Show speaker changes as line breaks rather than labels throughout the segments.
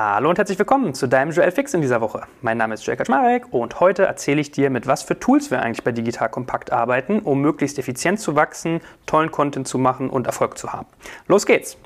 Hallo und herzlich willkommen zu deinem Joel Fix in dieser Woche. Mein Name ist Joel Kaczmarek und heute erzähle ich dir, mit was für Tools wir eigentlich bei Digital Kompakt arbeiten, um möglichst effizient zu wachsen, tollen Content zu machen und Erfolg zu haben. Los geht's!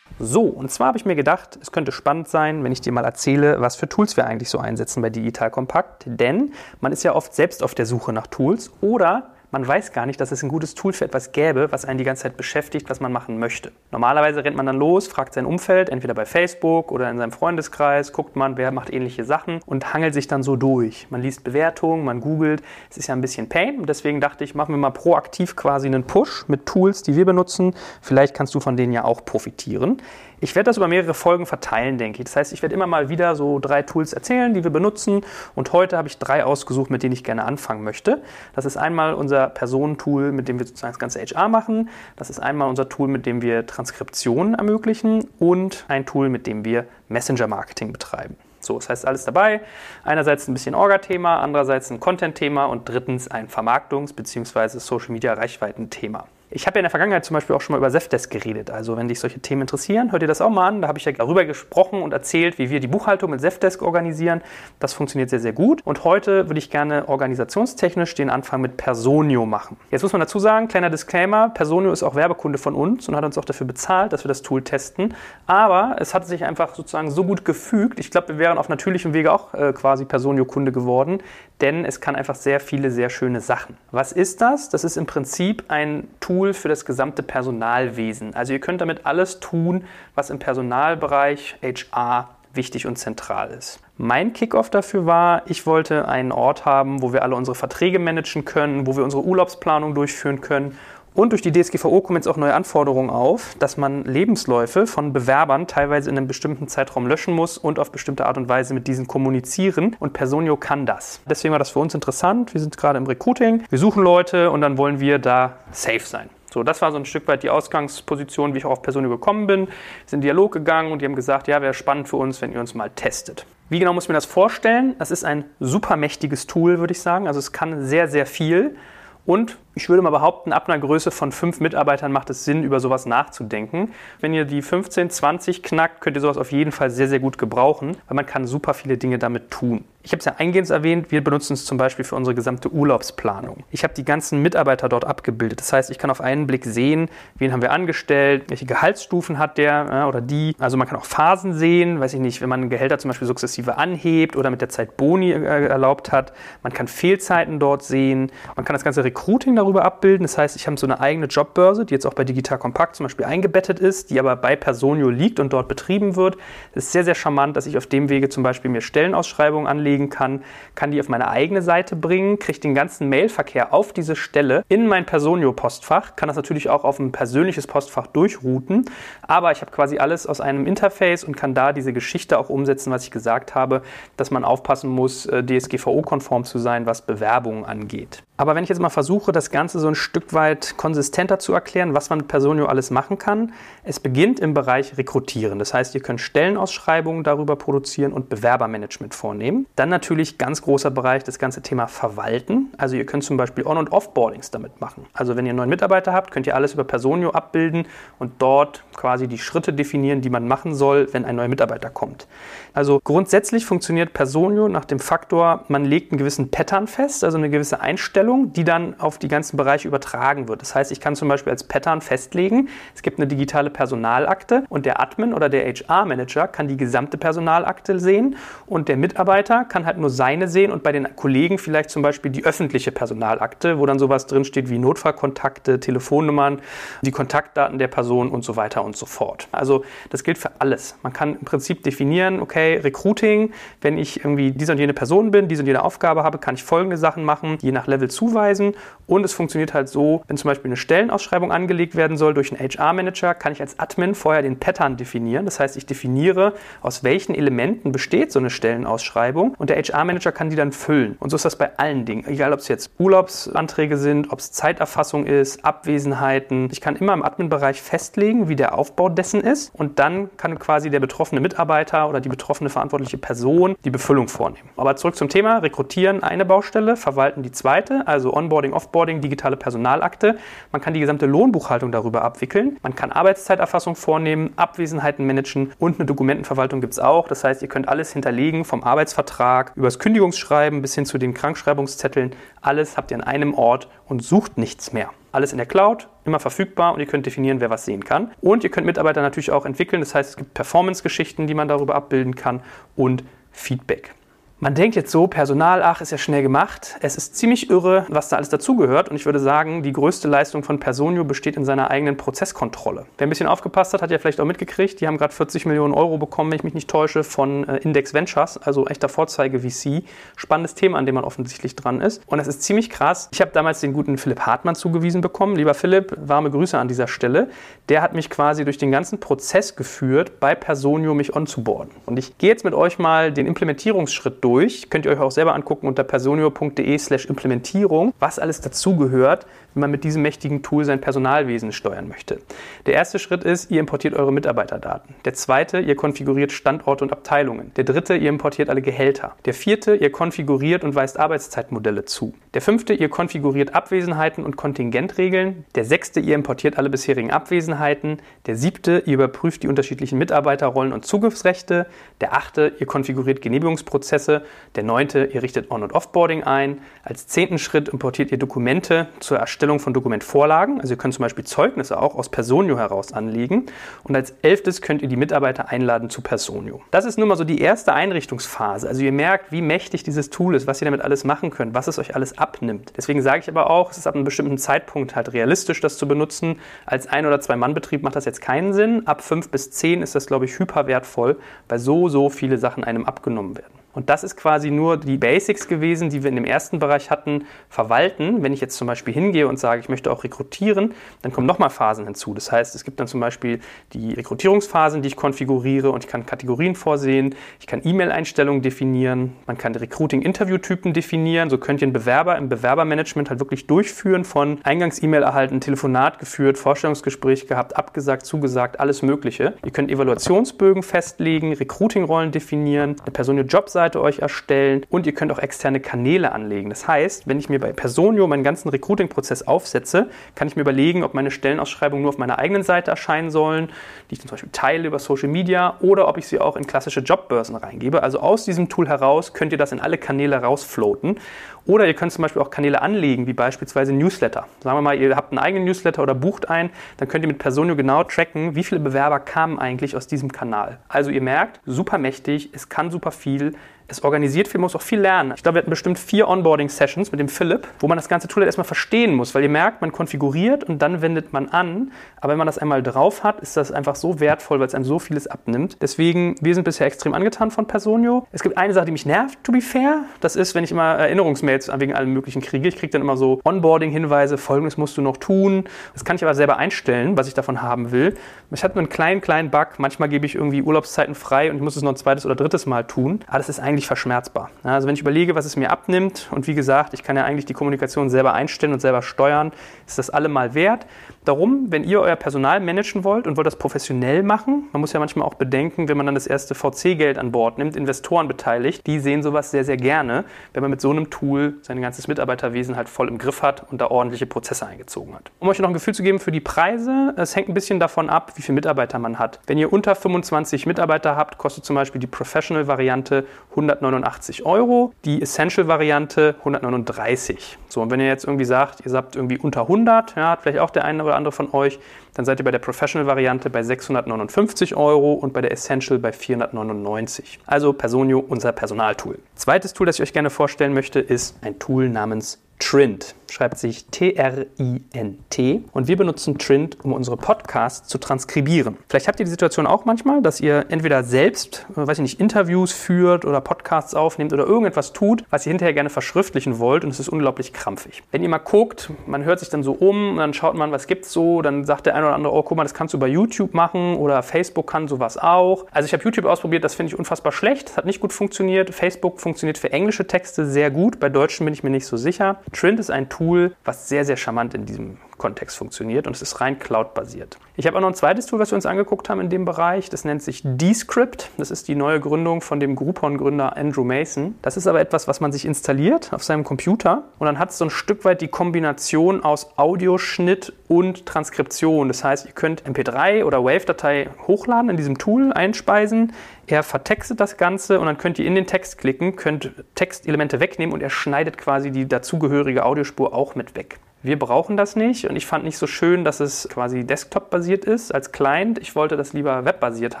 So, und zwar habe ich mir gedacht, es könnte spannend sein, wenn ich dir mal erzähle, was für Tools wir eigentlich so einsetzen bei Digital Kompakt. Denn man ist ja oft selbst auf der Suche nach Tools oder man weiß gar nicht, dass es ein gutes Tool für etwas gäbe, was einen die ganze Zeit beschäftigt, was man machen möchte. Normalerweise rennt man dann los, fragt sein Umfeld, entweder bei Facebook oder in seinem Freundeskreis, guckt man, wer macht ähnliche Sachen und hangelt sich dann so durch. Man liest Bewertungen, man googelt. Es ist ja ein bisschen Pain und deswegen dachte ich, machen wir mal proaktiv quasi einen Push mit Tools, die wir benutzen. Vielleicht kannst du von denen ja auch profitieren. Ich werde das über mehrere Folgen verteilen, denke ich. Das heißt, ich werde immer mal wieder so drei Tools erzählen, die wir benutzen. Und heute habe ich drei ausgesucht, mit denen ich gerne anfangen möchte. Das ist einmal unser Personentool, mit dem wir sozusagen das ganze HR machen. Das ist einmal unser Tool, mit dem wir Transkriptionen ermöglichen. Und ein Tool, mit dem wir Messenger-Marketing betreiben. So, das heißt alles dabei. Einerseits ein bisschen Orga-Thema, andererseits ein Content-Thema und drittens ein Vermarktungs- bzw. Social-Media-Reichweiten-Thema. Ich habe ja in der Vergangenheit zum Beispiel auch schon mal über Zefdesk geredet. Also wenn dich solche Themen interessieren, hört ihr das auch mal an. Da habe ich ja darüber gesprochen und erzählt, wie wir die Buchhaltung mit Zefdesk organisieren. Das funktioniert sehr, sehr gut. Und heute würde ich gerne organisationstechnisch den Anfang mit Personio machen. Jetzt muss man dazu sagen, kleiner Disclaimer, Personio ist auch Werbekunde von uns und hat uns auch dafür bezahlt, dass wir das Tool testen. Aber es hat sich einfach sozusagen so gut gefügt. Ich glaube, wir wären auf natürlichem Wege auch äh, quasi Personio-Kunde geworden, denn es kann einfach sehr viele, sehr schöne Sachen. Was ist das? Das ist im Prinzip ein Tool, für das gesamte Personalwesen. Also ihr könnt damit alles tun, was im Personalbereich HR wichtig und zentral ist. Mein Kickoff dafür war, ich wollte einen Ort haben, wo wir alle unsere Verträge managen können, wo wir unsere Urlaubsplanung durchführen können und durch die DSGVO kommen jetzt auch neue Anforderungen auf, dass man Lebensläufe von Bewerbern teilweise in einem bestimmten Zeitraum löschen muss und auf bestimmte Art und Weise mit diesen kommunizieren. Und Personio kann das. Deswegen war das für uns interessant. Wir sind gerade im Recruiting. Wir suchen Leute und dann wollen wir da safe sein. So, das war so ein Stück weit die Ausgangsposition, wie ich auch auf Personio gekommen bin. Wir sind in Dialog gegangen und die haben gesagt, ja, wäre spannend für uns, wenn ihr uns mal testet. Wie genau muss ich mir das vorstellen? Das ist ein super mächtiges Tool, würde ich sagen. Also es kann sehr, sehr viel. Und ich würde mal behaupten, ab einer Größe von fünf Mitarbeitern macht es Sinn, über sowas nachzudenken. Wenn ihr die 15, 20 knackt, könnt ihr sowas auf jeden Fall sehr, sehr gut gebrauchen, weil man kann super viele Dinge damit tun. Ich habe es ja eingehend erwähnt, wir benutzen es zum Beispiel für unsere gesamte Urlaubsplanung. Ich habe die ganzen Mitarbeiter dort abgebildet. Das heißt, ich kann auf einen Blick sehen, wen haben wir angestellt, welche Gehaltsstufen hat der oder die. Also man kann auch Phasen sehen, weiß ich nicht, wenn man Gehälter zum Beispiel sukzessive anhebt oder mit der Zeit Boni äh, erlaubt hat. Man kann Fehlzeiten dort sehen. Man kann das ganze Recruiting darüber abbilden. Das heißt, ich habe so eine eigene Jobbörse, die jetzt auch bei Digital Compact zum Beispiel eingebettet ist, die aber bei Personio liegt und dort betrieben wird. Es ist sehr, sehr charmant, dass ich auf dem Wege zum Beispiel mir Stellenausschreibungen anlegen kann, kann die auf meine eigene Seite bringen, kriege den ganzen Mailverkehr auf diese Stelle in mein Personio-Postfach, kann das natürlich auch auf ein persönliches Postfach durchrouten, aber ich habe quasi alles aus einem Interface und kann da diese Geschichte auch umsetzen, was ich gesagt habe, dass man aufpassen muss, äh, DSGVO-konform zu sein, was Bewerbungen angeht. Aber wenn ich jetzt mal versuche, das Ganze so ein Stück weit konsistenter zu erklären, was man mit Personio alles machen kann, es beginnt im Bereich Rekrutieren. Das heißt, ihr könnt Stellenausschreibungen darüber produzieren und Bewerbermanagement vornehmen. Dann natürlich ganz großer Bereich das ganze Thema Verwalten. Also ihr könnt zum Beispiel On- und Offboardings damit machen. Also wenn ihr einen neuen Mitarbeiter habt, könnt ihr alles über Personio abbilden und dort quasi die Schritte definieren, die man machen soll, wenn ein neuer Mitarbeiter kommt. Also grundsätzlich funktioniert Personio nach dem Faktor, man legt einen gewissen Pattern fest, also eine gewisse Einstellung die dann auf die ganzen Bereiche übertragen wird. Das heißt, ich kann zum Beispiel als Pattern festlegen, es gibt eine digitale Personalakte und der Admin oder der HR-Manager kann die gesamte Personalakte sehen und der Mitarbeiter kann halt nur seine sehen und bei den Kollegen vielleicht zum Beispiel die öffentliche Personalakte, wo dann sowas drinsteht wie Notfallkontakte, Telefonnummern, die Kontaktdaten der Person und so weiter und so fort. Also das gilt für alles. Man kann im Prinzip definieren, okay, Recruiting, wenn ich irgendwie diese und jene Person bin, diese und jene Aufgabe habe, kann ich folgende Sachen machen, je nach Level zuweisen. Und es funktioniert halt so, wenn zum Beispiel eine Stellenausschreibung angelegt werden soll durch einen HR-Manager, kann ich als Admin vorher den Pattern definieren. Das heißt, ich definiere, aus welchen Elementen besteht so eine Stellenausschreibung und der HR-Manager kann die dann füllen. Und so ist das bei allen Dingen. Egal, ob es jetzt Urlaubsanträge sind, ob es Zeiterfassung ist, Abwesenheiten. Ich kann immer im Admin-Bereich festlegen, wie der Aufbau dessen ist und dann kann quasi der betroffene Mitarbeiter oder die betroffene verantwortliche Person die Befüllung vornehmen. Aber zurück zum Thema. Rekrutieren eine Baustelle, verwalten die zweite also Onboarding, Offboarding, digitale Personalakte. Man kann die gesamte Lohnbuchhaltung darüber abwickeln. Man kann Arbeitszeiterfassung vornehmen, Abwesenheiten managen und eine Dokumentenverwaltung gibt es auch. Das heißt, ihr könnt alles hinterlegen, vom Arbeitsvertrag über das Kündigungsschreiben bis hin zu den Krankschreibungszetteln. Alles habt ihr an einem Ort und sucht nichts mehr. Alles in der Cloud, immer verfügbar und ihr könnt definieren, wer was sehen kann. Und ihr könnt Mitarbeiter natürlich auch entwickeln. Das heißt, es gibt Performance-Geschichten, die man darüber abbilden kann und Feedback. Man denkt jetzt so, Personal, ach, ist ja schnell gemacht. Es ist ziemlich irre, was da alles dazugehört. Und ich würde sagen, die größte Leistung von Personio besteht in seiner eigenen Prozesskontrolle. Wer ein bisschen aufgepasst hat, hat ja vielleicht auch mitgekriegt, die haben gerade 40 Millionen Euro bekommen, wenn ich mich nicht täusche, von äh, Index Ventures, also echter Vorzeige-VC. Spannendes Thema, an dem man offensichtlich dran ist. Und es ist ziemlich krass. Ich habe damals den guten Philipp Hartmann zugewiesen bekommen. Lieber Philipp, warme Grüße an dieser Stelle. Der hat mich quasi durch den ganzen Prozess geführt, bei Personio mich onzuboarden. Und ich gehe jetzt mit euch mal den Implementierungsschritt durch durch. Könnt ihr euch auch selber angucken unter personio.de slash Implementierung, was alles dazugehört, wenn man mit diesem mächtigen Tool sein Personalwesen steuern möchte. Der erste Schritt ist, ihr importiert eure Mitarbeiterdaten. Der zweite, ihr konfiguriert Standorte und Abteilungen. Der dritte, ihr importiert alle Gehälter. Der vierte, ihr konfiguriert und weist Arbeitszeitmodelle zu. Der fünfte, ihr konfiguriert Abwesenheiten und Kontingentregeln. Der sechste, ihr importiert alle bisherigen Abwesenheiten. Der siebte, ihr überprüft die unterschiedlichen Mitarbeiterrollen und Zugriffsrechte. Der achte, ihr konfiguriert Genehmigungsprozesse. Der neunte, ihr richtet On- und Offboarding ein. Als zehnten Schritt importiert ihr Dokumente zur Erstellung von Dokumentvorlagen. Also ihr könnt zum Beispiel Zeugnisse auch aus Personio heraus anlegen. Und als elftes könnt ihr die Mitarbeiter einladen zu Personio. Das ist nun mal so die erste Einrichtungsphase. Also ihr merkt, wie mächtig dieses Tool ist, was ihr damit alles machen könnt, was es euch alles abnimmt. Deswegen sage ich aber auch, es ist ab einem bestimmten Zeitpunkt halt realistisch, das zu benutzen. Als Ein- oder Zwei-Mann-Betrieb macht das jetzt keinen Sinn. Ab fünf bis zehn ist das, glaube ich, hyper wertvoll, weil so, so viele Sachen einem abgenommen werden. Und das ist quasi nur die Basics gewesen, die wir in dem ersten Bereich hatten, verwalten. Wenn ich jetzt zum Beispiel hingehe und sage, ich möchte auch rekrutieren, dann kommen nochmal Phasen hinzu. Das heißt, es gibt dann zum Beispiel die Rekrutierungsphasen, die ich konfiguriere und ich kann Kategorien vorsehen, ich kann E-Mail-Einstellungen definieren, man kann Recruiting-Interview-Typen definieren. So könnt ihr einen Bewerber im Bewerbermanagement halt wirklich durchführen von Eingangs-E-Mail erhalten, Telefonat geführt, Vorstellungsgespräch gehabt, abgesagt, zugesagt, alles Mögliche. Ihr könnt Evaluationsbögen festlegen, Recruiting-Rollen definieren, eine Person Jobseite Webseite euch erstellen und ihr könnt auch externe Kanäle anlegen. Das heißt, wenn ich mir bei Personio meinen ganzen Recruiting-Prozess aufsetze, kann ich mir überlegen, ob meine Stellenausschreibungen nur auf meiner eigenen Seite erscheinen sollen, die ich zum Beispiel teile über Social Media oder ob ich sie auch in klassische Jobbörsen reingebe. Also aus diesem Tool heraus könnt ihr das in alle Kanäle rausfloaten. Oder ihr könnt zum Beispiel auch Kanäle anlegen, wie beispielsweise Newsletter. Sagen wir mal, ihr habt einen eigenen Newsletter oder bucht einen, dann könnt ihr mit Personio genau tracken, wie viele Bewerber kamen eigentlich aus diesem Kanal. Also ihr merkt, super mächtig, es kann super viel es organisiert viel, muss auch viel lernen. Ich glaube, wir hatten bestimmt vier Onboarding-Sessions mit dem Philipp, wo man das ganze Tool erstmal verstehen muss, weil ihr merkt, man konfiguriert und dann wendet man an. Aber wenn man das einmal drauf hat, ist das einfach so wertvoll, weil es einem so vieles abnimmt. Deswegen, wir sind bisher extrem angetan von Personio. Es gibt eine Sache, die mich nervt, to be fair. Das ist, wenn ich immer Erinnerungsmails wegen allem Möglichen kriege. Ich kriege dann immer so Onboarding-Hinweise, folgendes musst du noch tun. Das kann ich aber selber einstellen, was ich davon haben will. Ich hatte nur einen kleinen, kleinen Bug. Manchmal gebe ich irgendwie Urlaubszeiten frei und ich muss es noch ein zweites oder drittes Mal tun. Aber das ist eigentlich eigentlich verschmerzbar. Also wenn ich überlege, was es mir abnimmt und wie gesagt, ich kann ja eigentlich die Kommunikation selber einstellen und selber steuern, ist das allemal wert. Darum, wenn ihr euer Personal managen wollt und wollt das professionell machen, man muss ja manchmal auch bedenken, wenn man dann das erste VC-Geld an Bord nimmt, Investoren beteiligt, die sehen sowas sehr, sehr gerne, wenn man mit so einem Tool sein ganzes Mitarbeiterwesen halt voll im Griff hat und da ordentliche Prozesse eingezogen hat. Um euch noch ein Gefühl zu geben für die Preise, es hängt ein bisschen davon ab, wie viele Mitarbeiter man hat. Wenn ihr unter 25 Mitarbeiter habt, kostet zum Beispiel die Professional-Variante 189 Euro, die Essential-Variante 139. So, und wenn ihr jetzt irgendwie sagt, ihr habt irgendwie unter 100, ja, hat vielleicht auch der eine oder andere von euch, dann seid ihr bei der Professional-Variante bei 659 Euro und bei der Essential bei 499. Also Personio, unser Personaltool. Zweites Tool, das ich euch gerne vorstellen möchte, ist ein Tool namens Trint. Schreibt sich T-R-I-N-T. Und wir benutzen Trint, um unsere Podcasts zu transkribieren. Vielleicht habt ihr die Situation auch manchmal, dass ihr entweder selbst, äh, weiß ich nicht, Interviews führt oder Podcasts aufnehmt oder irgendetwas tut, was ihr hinterher gerne verschriftlichen wollt und es ist unglaublich krampfig. Wenn ihr mal guckt, man hört sich dann so um dann schaut man, was gibt's so, dann sagt der eine oder andere, oh, guck mal, das kannst du bei YouTube machen oder Facebook kann sowas auch. Also ich habe YouTube ausprobiert, das finde ich unfassbar schlecht, das hat nicht gut funktioniert. Facebook funktioniert für englische Texte sehr gut, bei deutschen bin ich mir nicht so sicher. Trint ist ein Tool, was sehr, sehr charmant in diesem Schriftkontext funktioniert und es ist rein Cloud-basiert. Ich habe auch noch ein zweites Tool, was wir uns angeguckt haben in dem Bereich. Das nennt sich Descript. Das ist die neue Gründung von dem Groupon-Gründer Andrew Mason. Das ist aber etwas, was man sich installiert auf seinem Computer und dann hat es so ein Stück weit die Kombination aus Audioschnitt und Transkription. Das heißt, ihr könnt MP3 oder WAV-Datei hochladen in diesem Tool, einspeisen. Er vertextet das Ganze und dann könnt ihr in den Text klicken, könnt Textelemente wegnehmen und er schneidet quasi die dazugehörige Audiospur auch mit weg. Wir brauchen das nicht und ich fand nicht so schön, dass es quasi Desktop-basiert ist als Client. Ich wollte das lieber webbasiert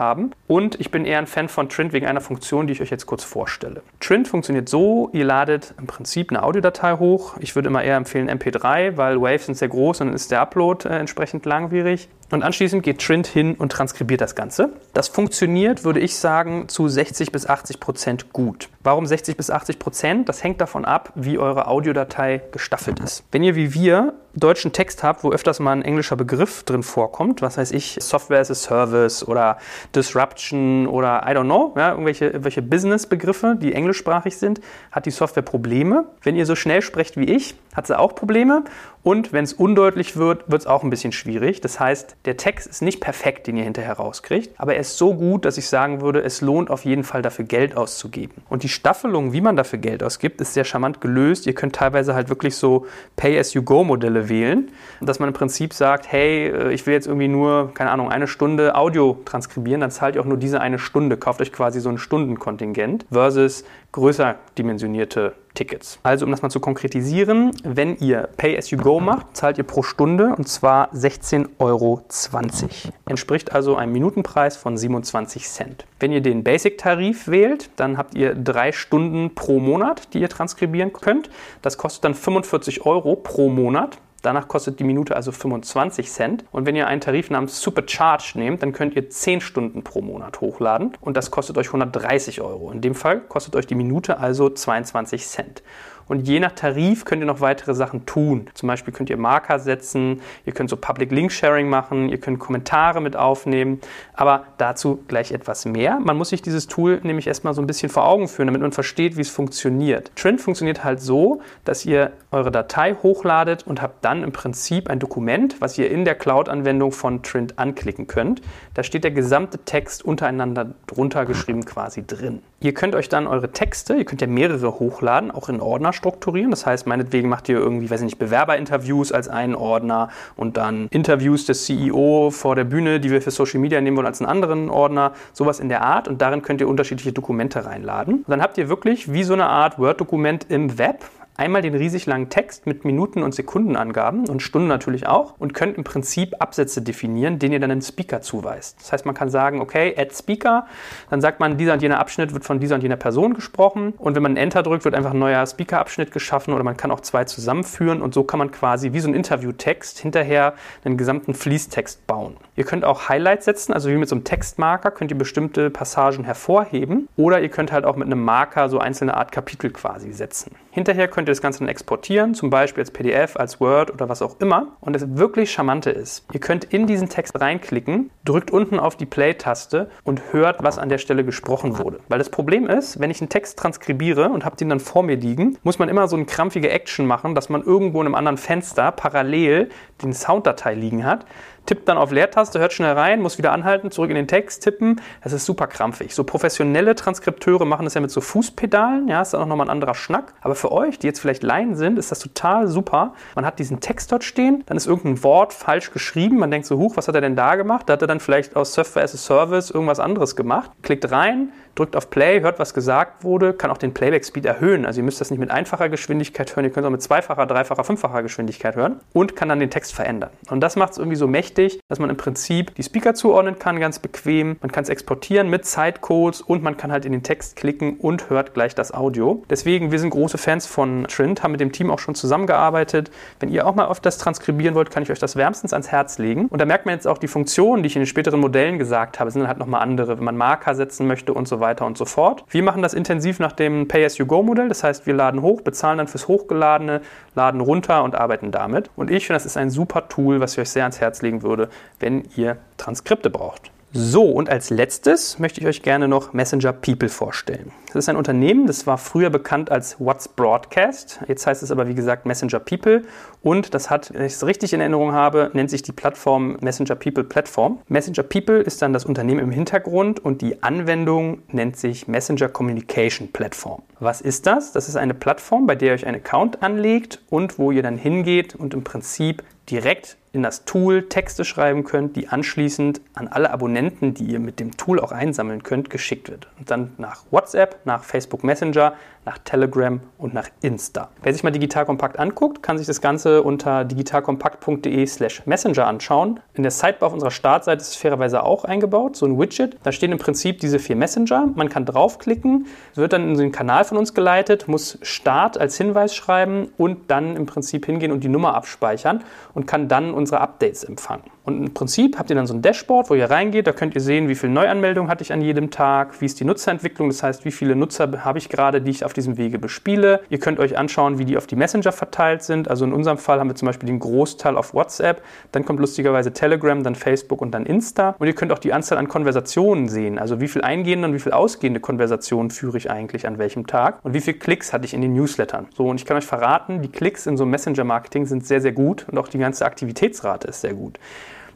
haben und ich bin eher ein Fan von Trint wegen einer Funktion, die ich euch jetzt kurz vorstelle. Trint funktioniert so, ihr ladet im Prinzip eine Audiodatei hoch. Ich würde immer eher empfehlen MP3, weil Waves sind sehr groß und dann ist der Upload äh, entsprechend langwierig. Und anschließend geht Trint hin und transkribiert das Ganze. Das funktioniert, würde ich sagen, zu 60 bis 80 Prozent gut. Warum 60 bis 80 Prozent? Das hängt davon ab, wie eure Audiodatei gestaffelt ist. Wenn ihr wie wir deutschen Text habt, wo öfters mal ein englischer Begriff drin vorkommt, was heißt ich, Software as a Service oder Disruption oder I don't know, ja, irgendwelche, irgendwelche Business-Begriffe, die englischsprachig sind, hat die Software Probleme. Wenn ihr so schnell sprecht wie ich, hat sie auch Probleme. Und wenn es undeutlich wird, wird es auch ein bisschen schwierig. Das heißt, der Text ist nicht perfekt, den ihr hinterher rauskriegt, aber er ist so gut, dass ich sagen würde, es lohnt auf jeden Fall dafür Geld auszugeben. Und die Staffelung, wie man dafür Geld ausgibt, ist sehr charmant gelöst. Ihr könnt teilweise halt wirklich so Pay-as-you-go-Modelle wählen, dass man im Prinzip sagt, hey, äh, ich will jetzt irgendwie nur, keine Ahnung, eine Stunde Audio transkribieren, dann zahlt ihr auch nur diese eine Stunde, kauft euch quasi so ein Stundenkontingent versus größer dimensionierte Tickets. Also um das mal zu konkretisieren, wenn ihr Pay-as-you-go macht, zahlt ihr pro Stunde und zwar 16,20 Euro. Entspricht also einem Minutenpreis von 27 Cent. Wenn ihr den Basic-Tarif wählt, dann habt ihr drei Stunden pro Monat, die ihr transkribieren könnt. Das kostet dann 45 Euro pro Monat. Danach kostet die Minute also 25 Cent. Und wenn ihr einen Tarif namens Supercharge nehmt, dann könnt ihr 10 Stunden pro Monat hochladen und das kostet euch 130 Euro. In dem Fall kostet euch die Minute also 22 Cent. Und je nach Tarif könnt ihr noch weitere Sachen tun. Zum Beispiel könnt ihr Marker setzen, ihr könnt so Public Link Sharing machen, ihr könnt Kommentare mit aufnehmen. Aber dazu gleich etwas mehr. Man muss sich dieses Tool nämlich erstmal so ein bisschen vor Augen führen, damit man versteht, wie es funktioniert. Trint funktioniert halt so, dass ihr eure Datei hochladet und habt dann im Prinzip ein Dokument, was ihr in der Cloud-Anwendung von Trint anklicken könnt. Da steht der gesamte Text untereinander drunter geschrieben quasi drin. Ihr könnt euch dann eure Texte, ihr könnt ja mehrere hochladen, auch in Ordner strukturieren. Das heißt, meinetwegen macht ihr irgendwie, weiß ich nicht, Bewerberinterviews als einen Ordner und dann Interviews des CEO vor der Bühne, die wir für Social Media nehmen wollen, als einen anderen Ordner. Sowas in der Art. Und darin könnt ihr unterschiedliche Dokumente reinladen. Und dann habt ihr wirklich wie so eine Art Word-Dokument im Web, einmal den riesig langen Text mit Minuten- und Sekundenangaben und Stunden natürlich auch und könnt im Prinzip Absätze definieren, denen ihr dann einen Speaker zuweist. Das heißt, man kann sagen, okay, add Speaker, dann sagt man, dieser und jener Abschnitt wird von dieser und jener Person gesprochen und wenn man Enter drückt, wird einfach ein neuer Speaker-Abschnitt geschaffen oder man kann auch zwei zusammenführen und so kann man quasi wie so ein Interviewtext hinterher einen gesamten Fließtext bauen. Ihr könnt auch Highlights setzen, also wie mit so einem Textmarker könnt ihr bestimmte Passagen hervorheben oder ihr könnt halt auch mit einem Marker so einzelne Art Kapitel quasi setzen. Hinterher könnt ihr das Ganze dann exportieren, zum Beispiel als PDF, als Word oder was auch immer. Und das wirklich Charmante ist, ihr könnt in diesen Text reinklicken, drückt unten auf die Play-Taste und hört, was an der Stelle gesprochen wurde. Weil das Problem ist, wenn ich einen Text transkribiere und habe den dann vor mir liegen, muss man immer so eine krampfige Action machen, dass man irgendwo in einem anderen Fenster parallel den Sounddatei liegen hat tippt dann auf Leertaste, hört schnell rein, muss wieder anhalten, zurück in den Text tippen. Das ist super krampfig. So professionelle Transkripteure machen das ja mit so Fußpedalen, ja, ist dann auch nochmal ein anderer Schnack. Aber für euch, die jetzt vielleicht Laien sind, ist das total super. Man hat diesen Text dort stehen, dann ist irgendein Wort falsch geschrieben, man denkt so, huch, was hat er denn da gemacht? Da hat er dann vielleicht aus Software as a Service irgendwas anderes gemacht. Klickt rein, drückt auf Play, hört, was gesagt wurde, kann auch den Playback-Speed erhöhen. Also ihr müsst das nicht mit einfacher Geschwindigkeit hören, ihr könnt es auch mit zweifacher, dreifacher, fünffacher Geschwindigkeit hören und kann dann den Text verändern. Und das macht es irgendwie so mächtig, dass man im Prinzip die Speaker zuordnen kann, ganz bequem. Man kann es exportieren mit Zeitcodes und man kann halt in den Text klicken und hört gleich das Audio. Deswegen, wir sind große Fans von Trint, haben mit dem Team auch schon zusammengearbeitet. Wenn ihr auch mal auf das transkribieren wollt, kann ich euch das wärmstens ans Herz legen. Und da merkt man jetzt auch die Funktionen, die ich in den späteren Modellen gesagt habe, sind halt nochmal andere, wenn man Marker setzen möchte und so weiter und so fort. Wir machen das intensiv nach dem Pay-as-you-go-Modell. Das heißt, wir laden hoch, bezahlen dann fürs Hochgeladene, laden runter und arbeiten damit. Und ich finde, das ist ein super Tool, was ich euch sehr ans Herz legen würde, wenn ihr Transkripte braucht. So, und als letztes möchte ich euch gerne noch Messenger People vorstellen. Das ist ein Unternehmen, das war früher bekannt als What's Broadcast. Jetzt heißt es aber, wie gesagt, Messenger People. Und das hat, wenn ich es richtig in Erinnerung habe, nennt sich die Plattform Messenger People Plattform. Messenger People ist dann das Unternehmen im Hintergrund und die Anwendung nennt sich Messenger Communication Platform. Was ist das? Das ist eine Plattform, bei der ihr euch einen Account anlegt und wo ihr dann hingeht und im Prinzip direkt in das Tool Texte schreiben könnt, die anschließend an alle Abonnenten, die ihr mit dem Tool auch einsammeln könnt, geschickt wird. Und dann nach WhatsApp, nach Facebook Messenger, nach Telegram und nach Insta. Wer sich mal Digital Kompakt anguckt, kann sich das Ganze unter digitalkompakt.de slash messenger anschauen. In der Sidebar auf unserer Startseite ist es fairerweise auch eingebaut, so ein Widget. Da stehen im Prinzip diese vier Messenger. Man kann draufklicken, wird dann in einen Kanal von uns geleitet, muss Start als Hinweis schreiben und dann im Prinzip hingehen und die Nummer abspeichern und kann dann unsere Updates empfangen. Und im Prinzip habt ihr dann so ein Dashboard, wo ihr reingeht. Da könnt ihr sehen, wie viele Neuanmeldungen hatte ich an jedem Tag, wie ist die Nutzerentwicklung, das heißt, wie viele Nutzer habe ich gerade, die ich auf diesem Wege bespiele. Ihr könnt euch anschauen, wie die auf die Messenger verteilt sind. Also in unserem Fall haben wir zum Beispiel den Großteil auf WhatsApp, dann kommt lustigerweise Telegram, dann Facebook und dann Insta. Und ihr könnt auch die Anzahl an Konversationen sehen, also wie viel eingehende und wie viel ausgehende Konversationen führe ich eigentlich an welchem Tag und wie viele Klicks hatte ich in den Newslettern. So, und ich kann euch verraten, die Klicks in so einem Messenger-Marketing sind sehr, sehr gut und auch die ganze Aktivitätsrate ist sehr gut.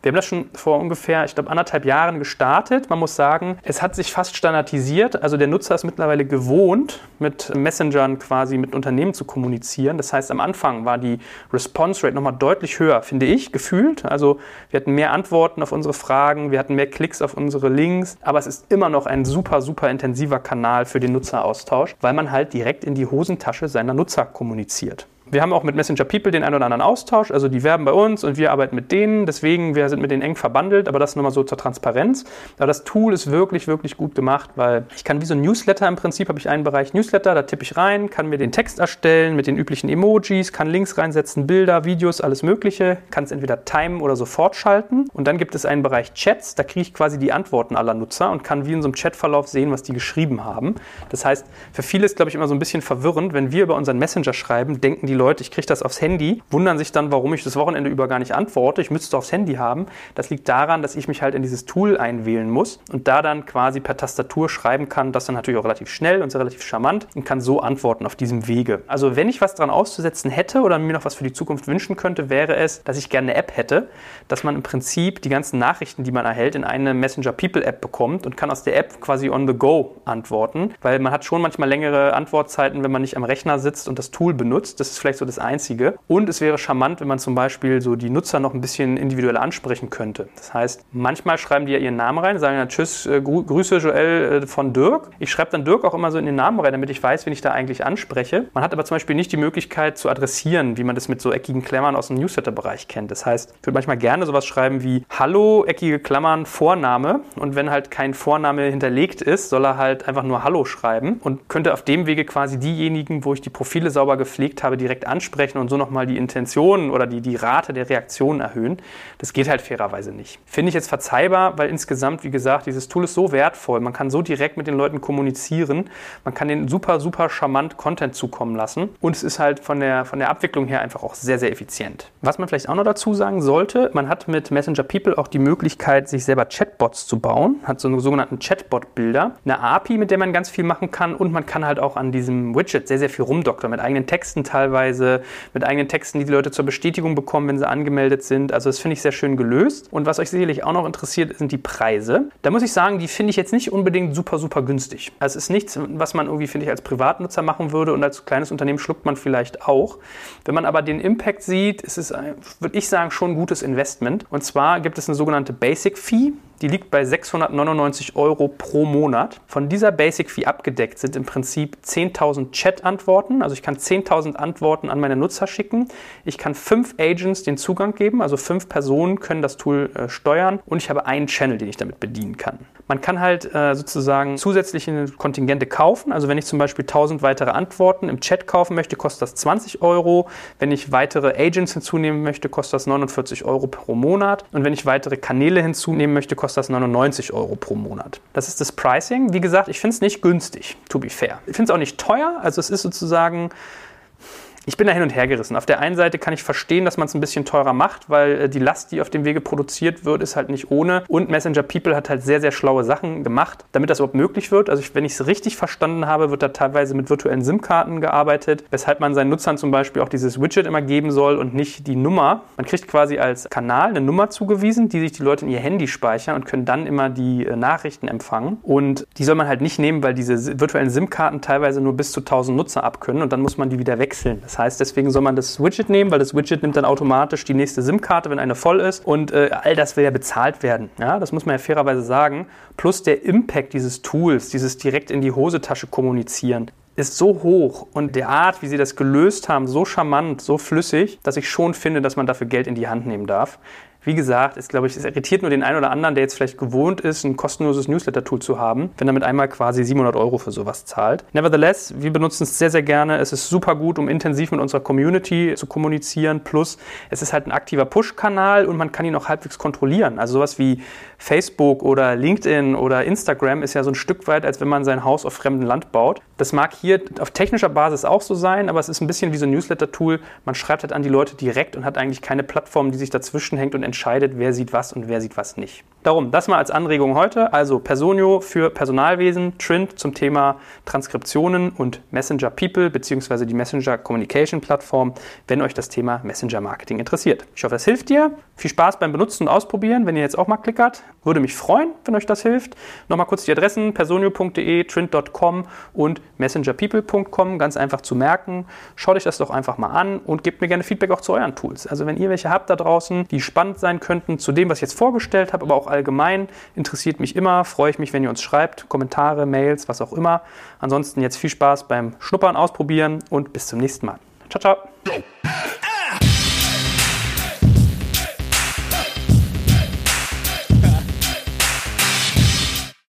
Wir haben das schon vor ungefähr, ich glaube, anderthalb Jahren gestartet. Man muss sagen, es hat sich fast standardisiert. Also der Nutzer ist mittlerweile gewohnt, mit Messengern quasi mit Unternehmen zu kommunizieren. Das heißt, am Anfang war die Response Rate nochmal deutlich höher, finde ich, gefühlt. Also wir hatten mehr Antworten auf unsere Fragen, wir hatten mehr Klicks auf unsere Links. Aber es ist immer noch ein super, super intensiver Kanal für den Nutzeraustausch, weil man halt direkt in die Hosentasche seiner Nutzer kommuniziert. Wir haben auch mit Messenger People den einen oder anderen Austausch, also die werben bei uns und wir arbeiten mit denen, deswegen wir sind mit denen eng verbandelt, aber das nur mal so zur Transparenz. Aber das Tool ist wirklich, wirklich gut gemacht, weil ich kann wie so ein Newsletter im Prinzip, habe ich einen Bereich Newsletter, da tippe ich rein, kann mir den Text erstellen mit den üblichen Emojis, kann Links reinsetzen, Bilder, Videos, alles mögliche, kann es entweder timen oder sofort schalten und dann gibt es einen Bereich Chats, da kriege ich quasi die Antworten aller Nutzer und kann wie in so einem Chatverlauf sehen, was die geschrieben haben. Das heißt, für viele ist, glaube ich, immer so ein bisschen verwirrend, wenn wir über unseren Messenger schreiben, denken die Leute, ich kriege das aufs Handy, wundern sich dann, warum ich das Wochenende über gar nicht antworte. Ich müsste es aufs Handy haben. Das liegt daran, dass ich mich halt in dieses Tool einwählen muss und da dann quasi per Tastatur schreiben kann. Das dann natürlich auch relativ schnell und relativ charmant und kann so antworten auf diesem Wege. Also wenn ich was dran auszusetzen hätte oder mir noch was für die Zukunft wünschen könnte, wäre es, dass ich gerne eine App hätte, dass man im Prinzip die ganzen Nachrichten, die man erhält, in eine Messenger People App bekommt und kann aus der App quasi on the go antworten, weil man hat schon manchmal längere Antwortzeiten, wenn man nicht am Rechner sitzt und das Tool benutzt. Das ist vielleicht so das einzige. Und es wäre charmant, wenn man zum Beispiel so die Nutzer noch ein bisschen individuell ansprechen könnte. Das heißt, manchmal schreiben die ja ihren Namen rein, sagen ja Tschüss, äh, Grüße Joel äh, von Dirk. Ich schreibe dann Dirk auch immer so in den Namen rein, damit ich weiß, wen ich da eigentlich anspreche. Man hat aber zum Beispiel nicht die Möglichkeit zu adressieren, wie man das mit so eckigen Klammern aus dem Newsletter-Bereich kennt. Das heißt, ich würde manchmal gerne sowas schreiben wie Hallo, eckige Klammern, Vorname. Und wenn halt kein Vorname hinterlegt ist, soll er halt einfach nur Hallo schreiben und könnte auf dem Wege quasi diejenigen, wo ich die Profile sauber gepflegt habe, direkt ansprechen ansprechen und so nochmal die Intention oder die, die Rate der Reaktion erhöhen. Das geht halt fairerweise nicht. Finde ich jetzt verzeihbar, weil insgesamt, wie gesagt, dieses Tool ist so wertvoll. Man kann so direkt mit den Leuten kommunizieren. Man kann den super, super charmant Content zukommen lassen. Und es ist halt von der, von der Abwicklung her einfach auch sehr, sehr effizient. Was man vielleicht auch noch dazu sagen sollte, man hat mit Messenger People auch die Möglichkeit, sich selber Chatbots zu bauen. Hat so einen sogenannten Chatbot-Bilder. Eine API, mit der man ganz viel machen kann. Und man kann halt auch an diesem Widget sehr, sehr viel rumdoktern. Mit eigenen Texten teilweise, mit eigenen Texten, die die Leute zur Bestätigung bekommen, wenn sie angemeldet sind. Also das finde ich sehr schön gelöst. Und was euch sicherlich auch noch interessiert, sind die Preise. Da muss ich sagen, die finde ich jetzt nicht unbedingt super, super günstig. Also es ist nichts, was man irgendwie, finde ich, als Privatnutzer machen würde und als kleines Unternehmen schluckt man vielleicht auch. Wenn man aber den Impact sieht, ist es, würde ich sagen, schon ein gutes Investment. Und zwar gibt es eine sogenannte Basic Fee. Die liegt bei 699 Euro pro Monat. Von dieser Basic Fee abgedeckt sind im Prinzip 10.000 Chat-Antworten. Also ich kann 10.000 Antworten an meine Nutzer schicken. Ich kann fünf Agents den Zugang geben, also fünf Personen können das Tool äh, steuern und ich habe einen Channel, den ich damit bedienen kann. Man kann halt äh, sozusagen zusätzliche Kontingente kaufen. Also wenn ich zum Beispiel 1000 weitere Antworten im Chat kaufen möchte, kostet das 20 Euro. Wenn ich weitere Agents hinzunehmen möchte, kostet das 49 Euro pro Monat. Und wenn ich weitere Kanäle hinzunehmen möchte, kostet das 99 Euro pro Monat. Das ist das Pricing. Wie gesagt, ich finde es nicht günstig, to be fair. Ich finde es auch nicht teuer. Also es ist sozusagen Ich bin da hin und her gerissen. Auf der einen Seite kann ich verstehen, dass man es ein bisschen teurer macht, weil äh, die Last, die auf dem Wege produziert wird, ist halt nicht ohne. Und Messenger People hat halt sehr, sehr schlaue Sachen gemacht, damit das überhaupt möglich wird. Also ich, wenn ich es richtig verstanden habe, wird da teilweise mit virtuellen SIM-Karten gearbeitet, weshalb man seinen Nutzern zum Beispiel auch dieses Widget immer geben soll und nicht die Nummer. Man kriegt quasi als Kanal eine Nummer zugewiesen, die sich die Leute in ihr Handy speichern und können dann immer die äh, Nachrichten empfangen. Und die soll man halt nicht nehmen, weil diese virtuellen SIM-Karten teilweise nur bis zu 1000 Nutzer abkönnen und dann muss man die wieder wechseln. Das heißt, deswegen soll man das Widget nehmen, weil das Widget nimmt dann automatisch die nächste SIM-Karte, wenn eine voll ist. Und äh, all das will ja bezahlt werden. Ja, das muss man ja fairerweise sagen. Plus der Impact dieses Tools, dieses direkt in die Hosetasche kommunizieren, ist so hoch und der Art, wie sie das gelöst haben, so charmant, so flüssig, dass ich schon finde, dass man dafür Geld in die Hand nehmen darf. Wie gesagt, ist, glaube ich, es irritiert nur den einen oder anderen, der jetzt vielleicht gewohnt ist, ein kostenloses Newsletter-Tool zu haben, wenn er mit einmal quasi 700 Euro für sowas zahlt. Nevertheless, wir benutzen es sehr, sehr gerne. Es ist super gut, um intensiv mit unserer Community zu kommunizieren. Plus, es ist halt ein aktiver Push-Kanal und man kann ihn auch halbwegs kontrollieren. Also sowas wie Facebook oder LinkedIn oder Instagram ist ja so ein Stück weit, als wenn man sein Haus auf fremdem Land baut. Das mag hier auf technischer Basis auch so sein, aber es ist ein bisschen wie so ein Newsletter-Tool. Man schreibt halt an die Leute direkt und hat eigentlich keine Plattform, die sich dazwischen hängt und entscheidet, wer sieht was und wer sieht was nicht. Darum, das mal als Anregung heute. Also Personio für Personalwesen, Trend zum Thema Transkriptionen und Messenger People bzw. die Messenger Communication Plattform, wenn euch das Thema Messenger Marketing interessiert. Ich hoffe, das hilft dir. Viel Spaß beim Benutzen und Ausprobieren, wenn ihr jetzt auch mal klickert. Würde mich freuen, wenn euch das hilft. Nochmal kurz die Adressen personio.de, trend.com und messengerpeople.com, ganz einfach zu merken. Schaut euch das doch einfach mal an und gebt mir gerne Feedback auch zu euren Tools. Also wenn ihr welche habt da draußen, die spannend sein könnten zu dem, was ich jetzt vorgestellt habe, aber auch allgemein, interessiert mich immer, freue ich mich, wenn ihr uns schreibt, Kommentare, Mails, was auch immer. Ansonsten jetzt viel Spaß beim Schnuppern, Ausprobieren und bis zum nächsten Mal. Ciao, ciao.